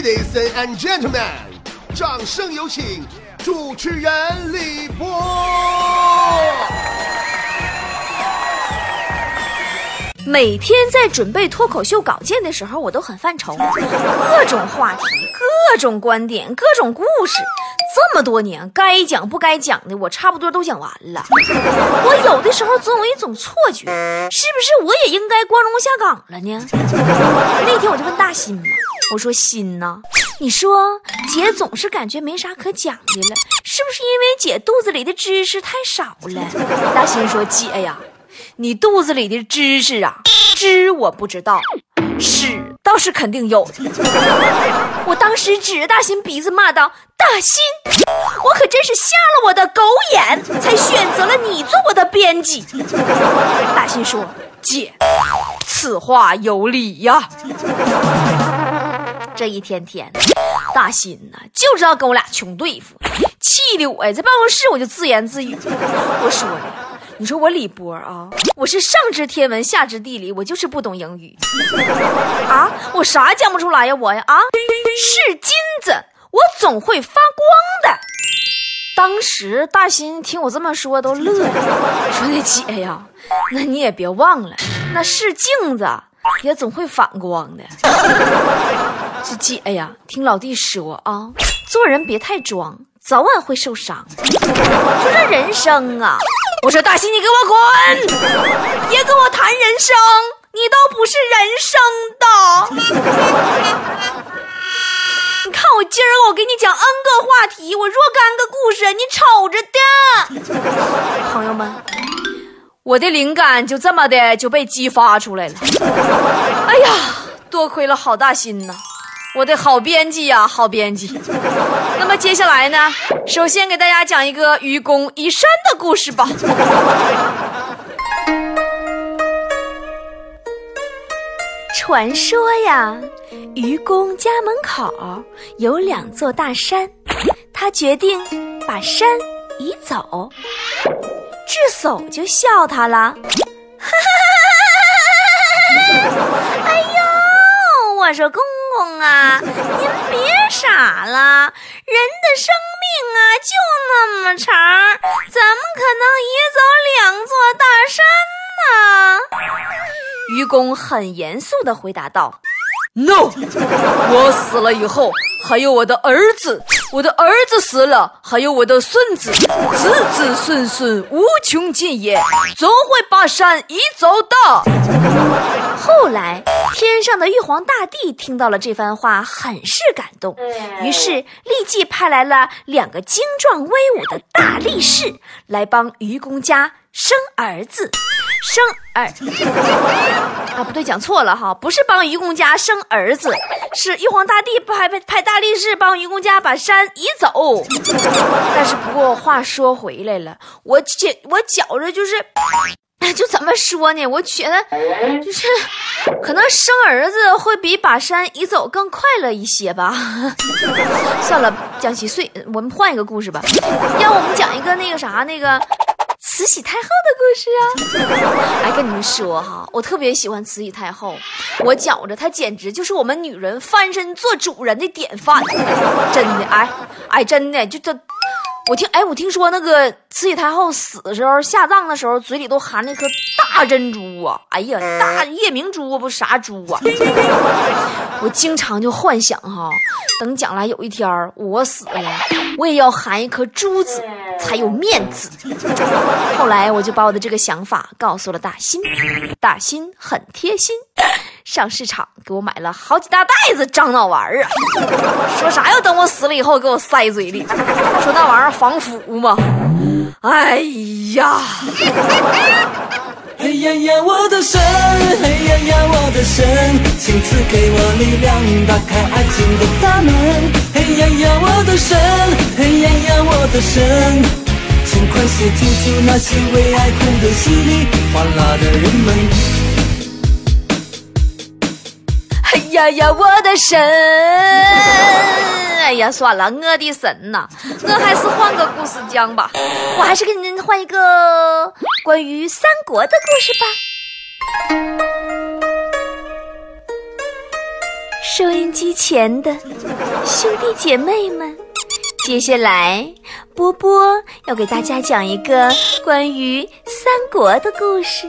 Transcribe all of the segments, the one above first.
Ladies and gentlemen，掌声有请主持人李波。每天在准备脱口秀稿件的时候，我都很犯愁，各种话题、各种观点、各种故事，这么多年该讲不该讲的，我差不多都讲完了。我有的时候总有一种错觉，是不是我也应该光荣下岗了呢？那天我就问大新嘛，我说心呐，你说姐总是感觉没啥可讲的了，是不是因为姐肚子里的知识太少了？大心说姐呀。你肚子里的知识啊，知我不知道，屎倒是肯定有。我当时指着大心鼻子骂道：“大心，我可真是瞎了我的狗眼，才选择了你做我的编辑。”大心说：“姐，此话有理呀。”这一天天的，大新呐就知道跟我俩穷对付，气的我呀在办公室我就自言自语，我说的。你说我李波啊，我是上知天文下知地理，我就是不懂英语啊！我啥讲不出来呀？我呀啊，是金子，我总会发光的。当时大新听我这么说都乐了，说那姐呀，那你也别忘了，那是镜子也总会反光的。这姐呀，听老弟说啊，做人别太装，早晚会受伤。说这人生啊。我说大新，你给我滚！别跟我谈人生，你都不是人生的。你看我今儿我给你讲 N 个话题，我若干个故事，你瞅着的。朋友们，我的灵感就这么的就被激发出来了。哎呀，多亏了好大心呐！我的好编辑呀，好编辑。那么接下来呢？首先给大家讲一个愚公移山的故事吧。传说呀，愚公家门口有两座大山，他决定把山移走。智叟就笑他了。哎呦，我说公。公啊，您别傻了，人的生命啊就那么长，怎么可能移走两座大山呢？愚公很严肃地回答道：“No，我死了以后还有我的儿子，我的儿子死了还有我的孙子，子子孙孙无穷尽也，总会把山移走的。”后来，天上的玉皇大帝听到了这番话，很是感动，于是立即派来了两个精壮威武的大力士来帮愚公家生儿子。生儿 啊，不对，讲错了哈，不是帮愚公家生儿子，是玉皇大帝派派派大力士帮愚公家把山移走。但是不过话说回来了，我觉我觉着就是。就怎么说呢？我觉得就是，可能生儿子会比把山移走更快乐一些吧。算了，讲稀碎，我们换一个故事吧。让我们讲一个那个啥，那个慈禧太后的故事啊。哎，跟你们说哈，我特别喜欢慈禧太后，我觉着她简直就是我们女人翻身做主人的典范。真的，哎哎，真的就这。我听，哎，我听说那个慈禧太后死的时候，下葬的时候，嘴里都含那颗大珍珠啊！哎呀，大夜明珠不啥珠啊！我经常就幻想哈，等将来有一天我死了，我也要含一颗珠子，才有面子。后来我就把我的这个想法告诉了大新，大新很贴心。上市场给我买了好几大袋子樟脑丸儿啊！说啥要等我死了以后给我塞嘴里？说那玩意儿防腐嘛？哎呀！嘿呀呀，我的神！嘿呀呀，我的神！请赐给我力量，打开爱情的大门。嘿呀呀，我的神！嘿呀呀，我的神！请快些救救那些为爱哭的稀里哗啦的人们。呀呀，我的神！哎呀，算了，我的神呐，我还是换个故事讲吧。我还是给您换一个关于三国的故事吧。收音机前的兄弟姐妹们，接下来波波要给大家讲一个关于三国的故事，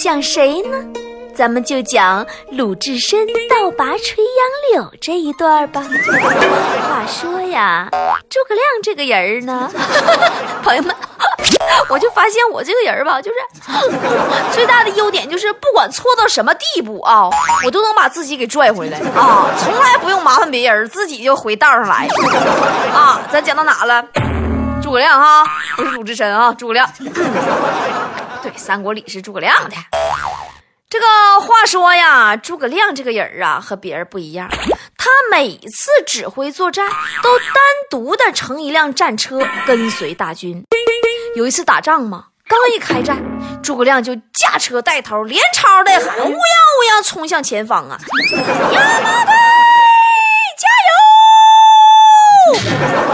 讲谁呢？咱们就讲鲁智深倒拔垂杨柳这一段吧。话说呀，诸葛亮这个人儿呢，朋友们。我就发现我这个人吧，就是 最大的优点就是不管错到什么地步啊，我都能把自己给拽回来啊，从来不用麻烦别人，自己就回道上来啊。咱讲到哪了？诸葛亮哈，不是鲁智深啊，诸葛亮。对，三国里是诸葛亮的。这个话说呀，诸葛亮这个人啊，和别人不一样，他每次指挥作战都单独的乘一辆战车跟随大军。有一次打仗嘛，刚一开战，诸葛亮就驾车带头，连抄带喊，乌泱乌泱冲向前方啊！亚马队加油！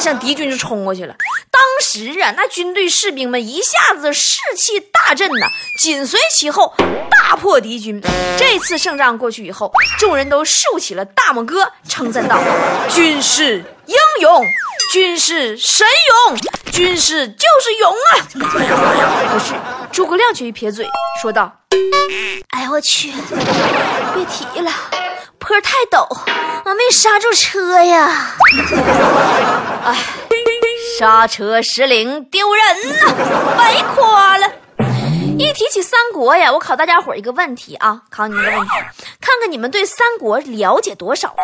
向敌军就冲过去了。当时啊，那军队士兵们一下子士气大振呐，紧随其后，大破敌军。这次胜仗过去以后，众人都竖起了大拇哥，称赞道：“军师英勇。”军师神勇，军师就是勇啊！可是诸葛亮却一撇嘴，说道：“哎我去，别提了，坡太陡，我没刹住车呀！哎，刹车失灵，丢人呐，白夸了。一提起三国呀，我考大家伙一个问题啊，考你们个问题，看看你们对三国了解多少？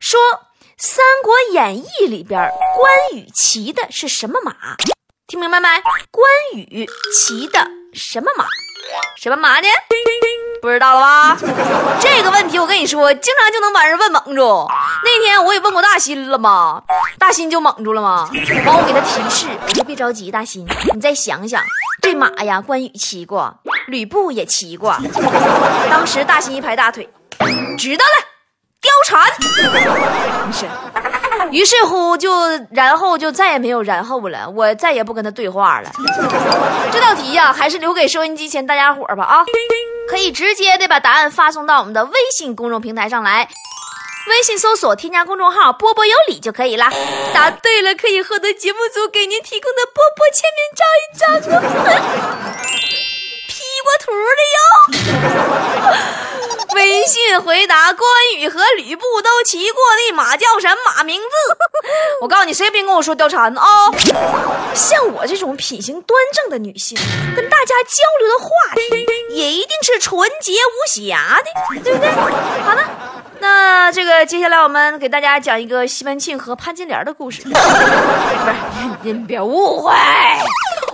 说。《三国演义》里边，关羽骑的是什么马？听明白没？关羽骑的什么马？什么马呢？不知道了吧？这个问题我跟你说，经常就能把人问懵住。那天我也问过大新了嘛，大新就懵住了嘛。完，我给他提示，我说别着急，大新，你再想想，这马呀，关羽骑过，吕布也骑过。当时大新一拍大腿，知道了。貂蝉，于是乎就然后就再也没有然后了，我再也不跟他对话了。这道题呀，还是留给收音机前大家伙吧啊，可以直接的把答案发送到我们的微信公众平台上来，微信搜索添加公众号“波波有理”就可以了。答对了可以获得节目组给您提供的波波签名照一张，P 过图的哟。微信回答：关羽和吕布都骑过的马叫什么名字？我告诉你，谁也别跟我说貂蝉啊！像我这种品行端正的女性，跟大家交流的话题也一定是纯洁无瑕的，对不对？好了，那这个接下来我们给大家讲一个西门庆和潘金莲的故事。不是，您别误会。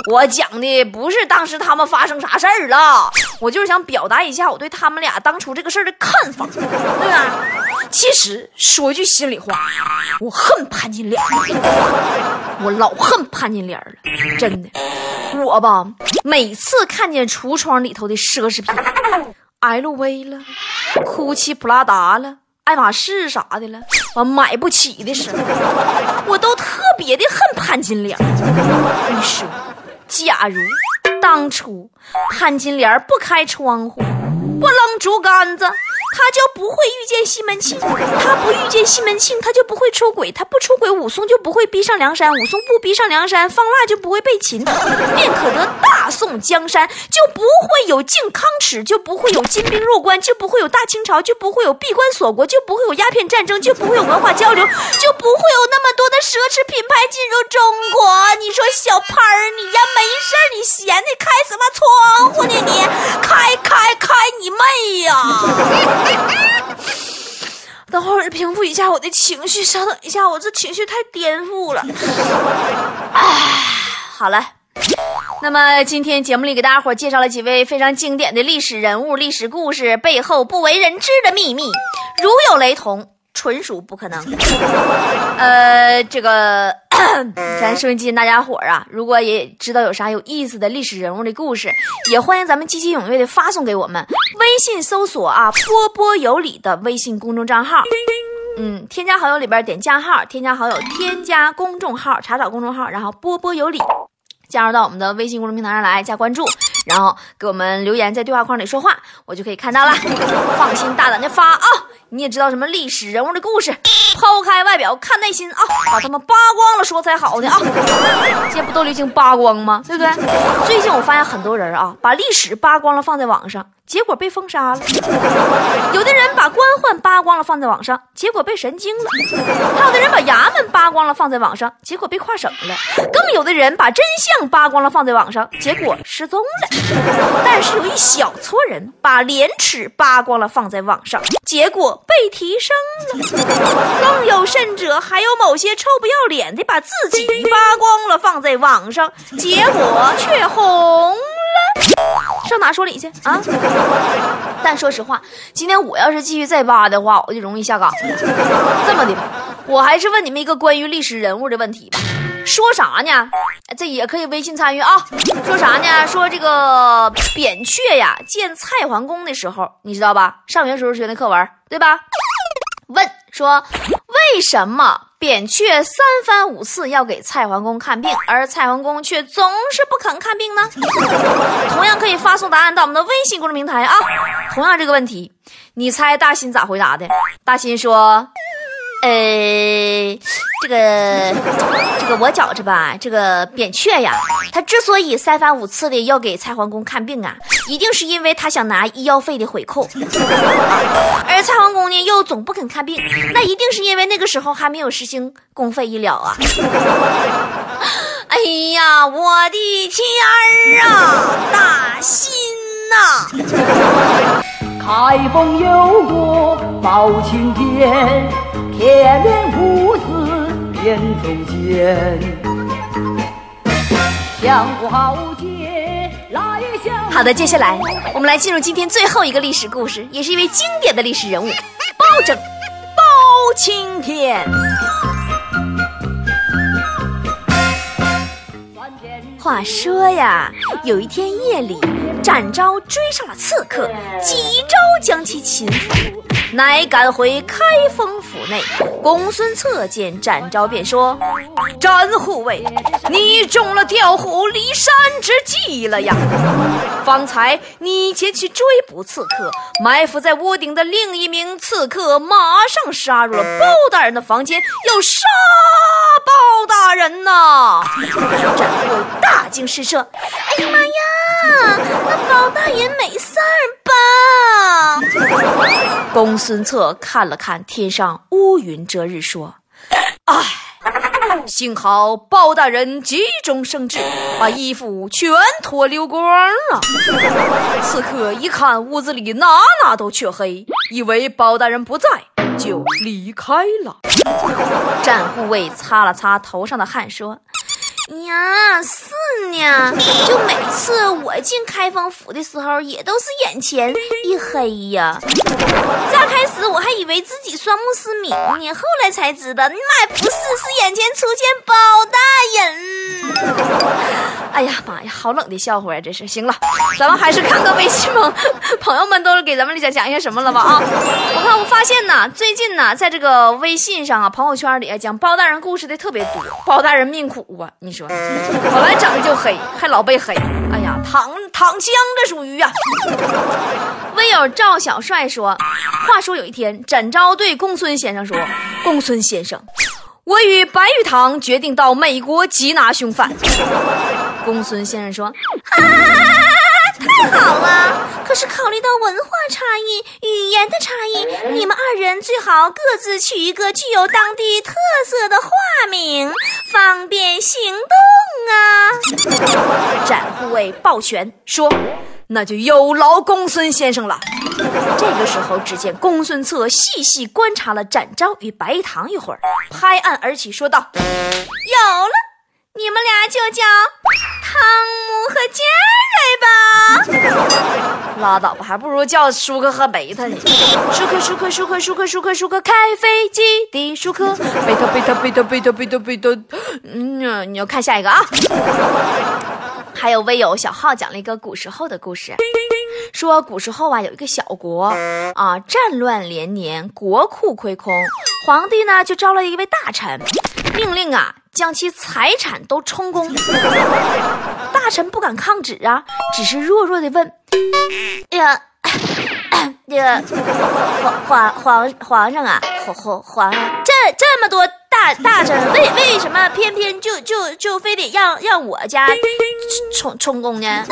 我讲的不是当时他们发生啥事儿了，我就是想表达一下我对他们俩当初这个事儿的看法，对吧？其实说句心里话，我恨潘金莲，我老恨潘金莲了，真的。我吧，每次看见橱窗里头的奢侈品，LV 了，GUCCI、普拉达了，爱马仕啥的了，我买不起的时候，我都特别的恨潘金莲。你说？假如当初潘金莲不开窗户，不扔竹竿子。他就不会遇见西门庆，他不遇见西门庆，他就不会出轨，他不出轨，武松就不会逼上梁山，武松不逼上梁山，方腊就不会被擒，便可得大宋江山，就不会有靖康耻，就不会有金兵入关，就不会有大清朝，就不会有闭关锁国，就不会有鸦片战争，就不会有文化交流，就不会有那么多的奢侈品牌进入中国。你说小潘儿，你呀没事儿，你闲的开什么窗户呢？平复一下我的情绪，稍等一下，我这情绪太颠覆了。哎，好了，那么今天节目里给大家伙介绍了几位非常经典的历史人物、历史故事背后不为人知的秘密，如有雷同。纯属不可能。呃，这个 咱收音机大家伙啊，如果也知道有啥有意思的历史人物的故事，也欢迎咱们积极踊跃的发送给我们。微信搜索啊“波波有理”的微信公众账号，嗯，添加好友里边点加号，添加好友，添加公众号，查找公众号，然后“波波有理”，加入到我们的微信公众平台上来加关注，然后给我们留言，在对话框里说话，我就可以看到了。放心大胆的发啊！你也知道什么历史人物的故事，抛开外表看内心啊，把他们扒光了说才好呢啊！现在不都流行扒光吗？对不对？最近我发现很多人啊，把历史扒光了放在网上，结果被封杀了；有的人把官宦扒光了放在网上，结果被神经了；还有的人把衙门扒光了放在网上，结果被跨省了；更有的人把真相扒光了放在网上，结果失踪了。但是有一小撮人把廉耻扒光了放在网上，结果被提升了。更有甚者，还有某些臭不要脸的把自己扒光了放在网上，结果却红。上哪说理去啊？但说实话，今天我要是继续再扒的话，我就容易下岗。这么的吧，我还是问你们一个关于历史人物的问题吧。说啥呢？这也可以微信参与啊。说啥呢？说这个扁鹊呀建蔡桓公的时候，你知道吧？上学时候学的课文，对吧？问说为什么扁鹊三番五次要给蔡桓公看病，而蔡桓公却总是不肯看病呢？同样可以发送答案到我们的微信公众平台啊。同样这个问题，你猜大新咋回答的？大新说。呃，这个，这个我觉着吧，这个扁鹊呀，他之所以三番五次的要给蔡桓公看病啊，一定是因为他想拿医药费的回扣。而蔡桓公呢，又总不肯看病，那一定是因为那个时候还没有实行公费医疗啊。哎呀，我的天儿啊，大新呐！开封有过包青天。铁面无私辨忠奸，江湖豪杰来相。好的，接下来我们来进入今天最后一个历史故事，也是一位经典的历史人物——包拯、包青天。话说呀，有一天夜里，展昭追上了刺客，几招将其擒。乃赶回开封府内，公孙策见展昭，便说：“展护卫，你中了调虎离山之计了呀！方才你前去追捕刺客，埋伏在屋顶的另一名刺客马上杀入了包大人的房间，要杀包大人呐！”展护卫大惊失色：“哎呀妈呀，那包大人没事儿吧？”公孙策看了看天上乌云遮日，说：“唉，幸好包大人急中生智，把衣服全脱溜光了。刺客一看屋子里哪哪都黢黑，以为包大人不在，就离开了。”战护卫擦了擦头上的汗，说。呀，是呢，就每次我进开封府的时候，也都是眼前一黑呀。乍开始我还以为自己双目失明呢，后来才知道，妈，不是，是眼前出现包大人。哎呀妈呀，好冷的笑话啊！这是行了，咱们还是看看微信朋朋友们都给咱们讲讲一些什么了吧啊！我看我发现呢，最近呢，在这个微信上啊，朋友圈里讲包大人故事的特别多。包大人命苦啊，你说，本来长得就黑，还老被黑。哎呀，躺躺枪这属于呀。微友赵小帅说，话说有一天，展昭对公孙先生说：“公孙先生。”我与白玉堂决定到美国缉拿凶犯。公孙先生说：“啊，太好了！可是考虑到文化差异、语言的差异，你们二人最好各自取一个具有当地特色的化名，方便行动啊。”展护卫抱拳说。那就有劳公孙先生了。这个时候，只见公孙策细细观察了展昭与白糖一会儿，拍案而起，说道：“有了，你们俩就叫汤姆和杰瑞吧。拉倒吧，还不如叫舒克和贝塔呢。舒克，舒克，舒克，舒克，舒克，舒克，开飞机的舒克。贝塔，贝塔，贝塔，贝塔，贝塔，贝塔。嗯，你要看下一个啊。”还有微友小号讲了一个古时候的故事，说古时候啊有一个小国啊战乱连年，国库亏空，皇帝呢就招了一位大臣，命令啊将其财产都充公。大臣不敢抗旨啊，只是弱弱的问：“哎呀，那个皇皇皇皇上啊，皇皇皇上，这这么多大大臣，为为什么偏偏就就就非得让让我家充充公呢？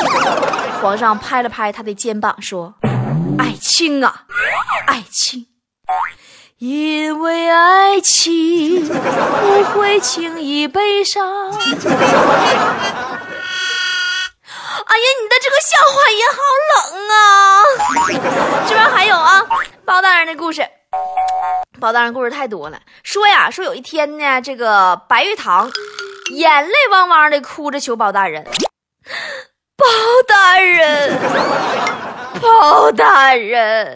皇上拍了拍他的肩膀说：“爱卿啊，爱卿。”因为爱情不会轻易悲伤。哎呀，你的这个笑话也好冷啊！这边还有啊，包大人的故事。包大人故事太多了，说呀，说有一天呢，这个白玉堂眼泪汪汪的哭着求包大人，包大人。包大人，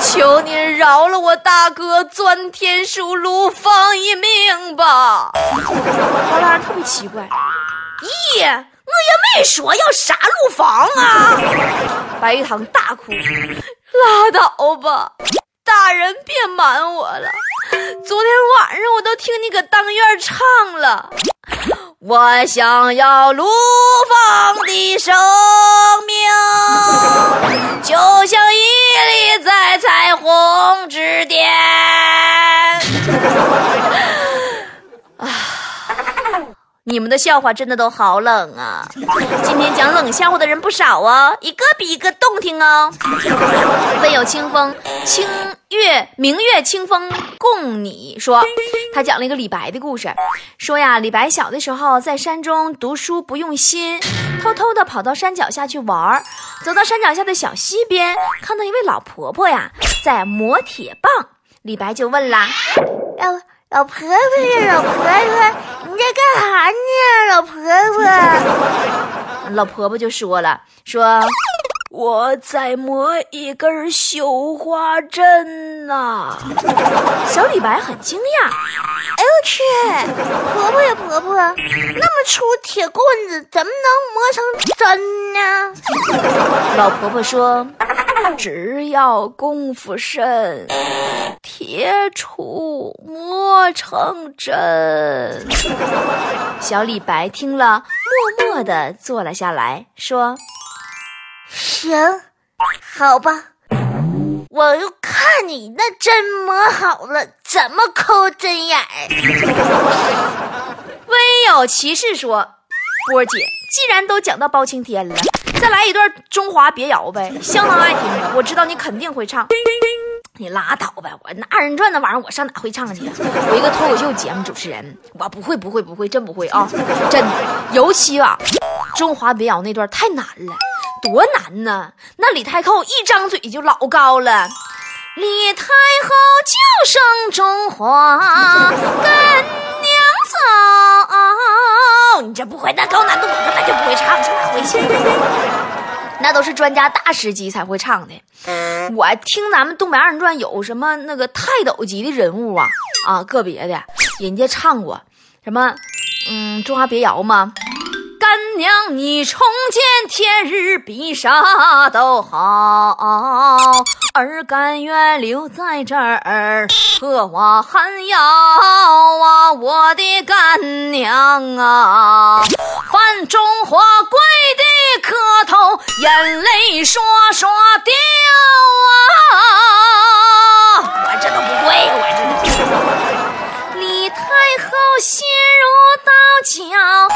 求您饶了我大哥钻天鼠卢芳一命吧！包大人特别奇怪，咦，我也没说要杀陆芳啊！白玉堂大哭，拉倒吧，大人别瞒我了，昨天晚上我都听你搁当院唱了。我想要怒放的生命，就像屹立在彩虹之巅。啊，你们的笑话真的都好冷啊！今天讲冷笑话的人不少啊，一个比一个动听哦。问有清风，清月明月清风共你说。他讲了一个李白的故事，说呀，李白小的时候在山中读书不用心，偷偷的跑到山脚下去玩儿，走到山脚下的小溪边，看到一位老婆婆呀在磨铁棒，李白就问啦：“老老婆婆呀，老婆婆，你在干啥呢？老婆婆。”老婆婆就说了，说。我在磨一根绣花针呐，小李白很惊讶。哎呦我去，婆婆呀婆婆，那么粗铁棍子怎么能磨成针呢？老婆婆说，只要功夫深，铁杵磨成针。小李白听了，默默地坐了下来，说。行，好吧，我就看你那针磨好了怎么抠针眼儿。微有骑士说：“波姐，既然都讲到包青天了，再来一段中华别谣呗，相当爱听的。我知道你肯定会唱，你拉倒吧，我那二人转那玩意儿我上哪会唱去？我一个脱口秀节目主持人，我不会，不会，不会，真不会啊，真的。尤其吧，中华别谣那段太难了。”多难呢！那李太后一张嘴就老高了，李太后就声中华跟娘走。你这不会，那高难度我根本就不会唱，上哪会去？那都是专家大师级才会唱的。我听咱们东北二人转有什么那个泰斗级的人物啊啊，个别的人家唱过什么，嗯，中华别谣吗？干娘，你重见天日比啥都好，儿甘愿留在这儿喝我寒窑啊！我的干娘啊，范中华跪地磕头，眼泪唰唰掉啊！我这都不会，我这李太后 Chào.